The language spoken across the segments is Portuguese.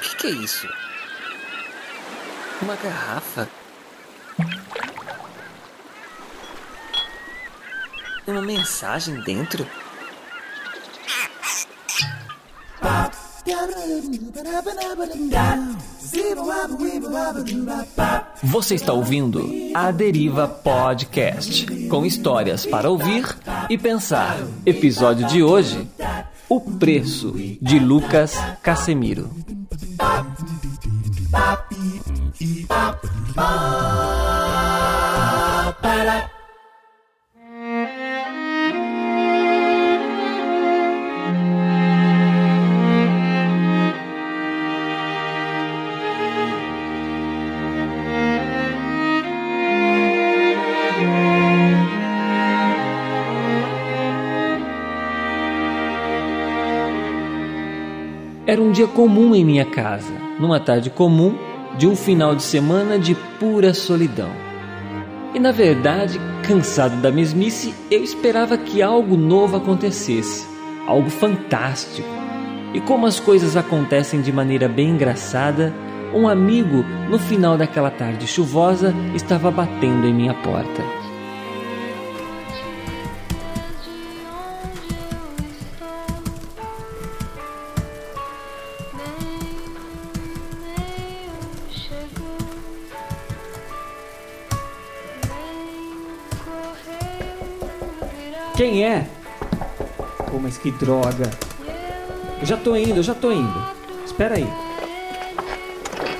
que é isso? Uma garrafa? Uma mensagem dentro? Você está ouvindo A Deriva Podcast, com histórias para ouvir e pensar. Episódio de hoje: O Preço, de Lucas Casemiro. Era um dia comum em minha casa, numa tarde comum de um final de semana de pura solidão. E na verdade, cansado da mesmice, eu esperava que algo novo acontecesse, algo fantástico. E como as coisas acontecem de maneira bem engraçada, um amigo, no final daquela tarde chuvosa, estava batendo em minha porta. Quem é? Pô, mas que droga. Eu já tô indo, eu já tô indo. Espera aí.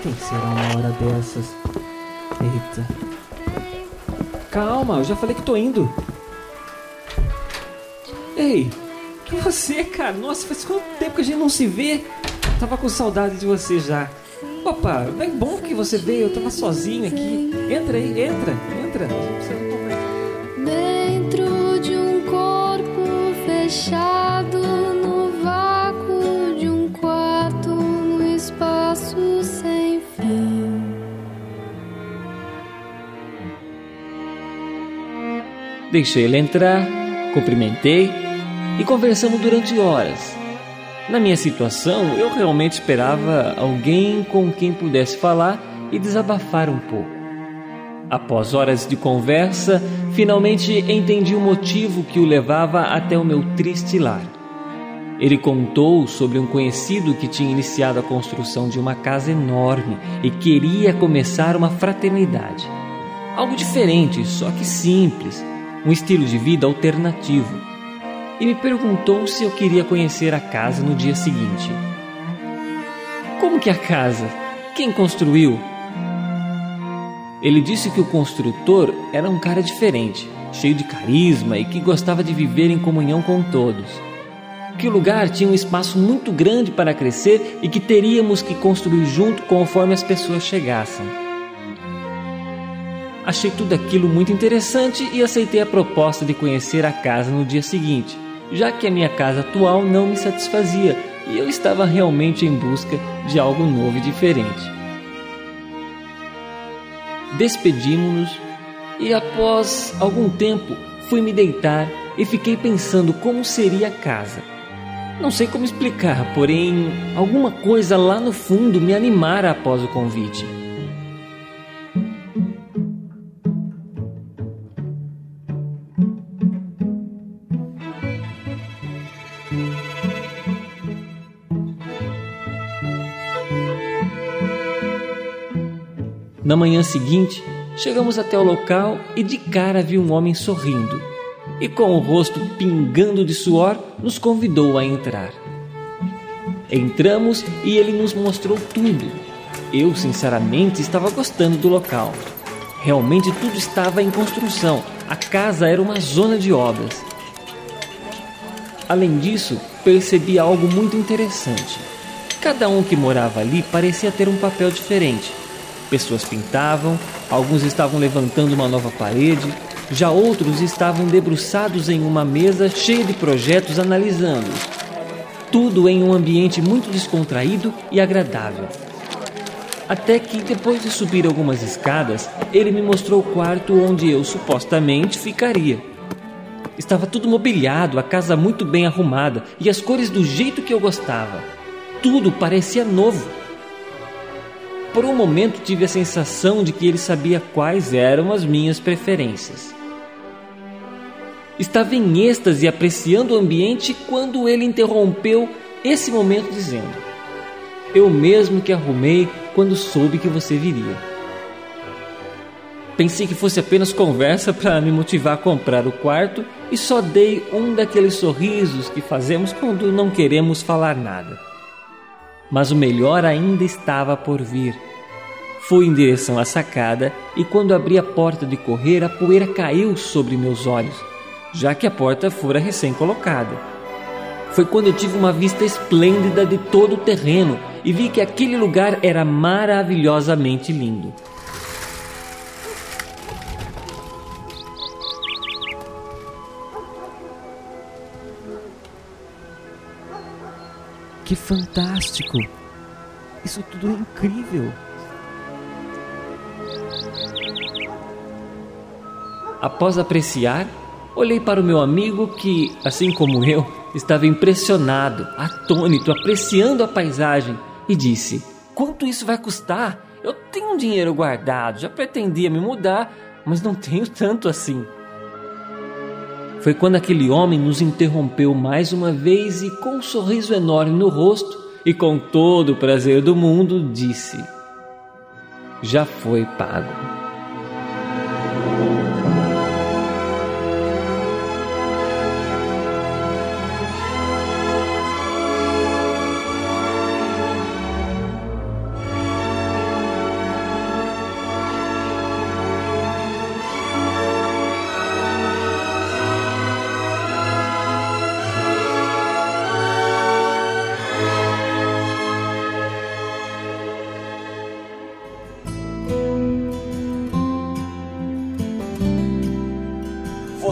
Quem será uma hora dessas? Eita. Calma, eu já falei que tô indo. Ei, que você, cara? Nossa, faz quanto tempo que a gente não se vê? Tava com saudade de você já. Opa, é bom que você veio, eu tava sozinho aqui. Entra aí, entra, entra. Gente precisa fechado, no vácuo de um quarto, no espaço sem fim. Deixei ele entrar, cumprimentei e conversamos durante horas. Na minha situação, eu realmente esperava alguém com quem pudesse falar e desabafar um pouco. Após horas de conversa, finalmente entendi o motivo que o levava até o meu triste lar. Ele contou sobre um conhecido que tinha iniciado a construção de uma casa enorme e queria começar uma fraternidade. Algo diferente, só que simples, um estilo de vida alternativo. E me perguntou se eu queria conhecer a casa no dia seguinte. Como que a casa? Quem construiu? Ele disse que o construtor era um cara diferente, cheio de carisma e que gostava de viver em comunhão com todos. Que o lugar tinha um espaço muito grande para crescer e que teríamos que construir junto conforme as pessoas chegassem. Achei tudo aquilo muito interessante e aceitei a proposta de conhecer a casa no dia seguinte, já que a minha casa atual não me satisfazia e eu estava realmente em busca de algo novo e diferente. Despedimos-nos e após algum tempo fui me deitar e fiquei pensando como seria a casa. Não sei como explicar, porém alguma coisa lá no fundo me animara após o convite. Na manhã seguinte, chegamos até o local e de cara vi um homem sorrindo. E com o rosto pingando de suor, nos convidou a entrar. Entramos e ele nos mostrou tudo. Eu, sinceramente, estava gostando do local. Realmente tudo estava em construção. A casa era uma zona de obras. Além disso, percebi algo muito interessante. Cada um que morava ali parecia ter um papel diferente. Pessoas pintavam, alguns estavam levantando uma nova parede, já outros estavam debruçados em uma mesa cheia de projetos analisando-os. Tudo em um ambiente muito descontraído e agradável. Até que, depois de subir algumas escadas, ele me mostrou o quarto onde eu supostamente ficaria. Estava tudo mobiliado, a casa muito bem arrumada e as cores do jeito que eu gostava. Tudo parecia novo. Por um momento tive a sensação de que ele sabia quais eram as minhas preferências. Estava em êxtase apreciando o ambiente quando ele interrompeu esse momento dizendo: Eu mesmo que arrumei quando soube que você viria. Pensei que fosse apenas conversa para me motivar a comprar o quarto e só dei um daqueles sorrisos que fazemos quando não queremos falar nada. Mas o melhor ainda estava por vir. Fui em direção à sacada e quando abri a porta de correr, a poeira caiu sobre meus olhos, já que a porta fora recém-colocada. Foi quando eu tive uma vista esplêndida de todo o terreno e vi que aquele lugar era maravilhosamente lindo. Que fantástico! Isso tudo é incrível! Após apreciar, olhei para o meu amigo que, assim como eu, estava impressionado, atônito, apreciando a paisagem e disse: Quanto isso vai custar? Eu tenho um dinheiro guardado, já pretendia me mudar, mas não tenho tanto assim. Foi quando aquele homem nos interrompeu mais uma vez e, com um sorriso enorme no rosto e com todo o prazer do mundo, disse: Já foi pago.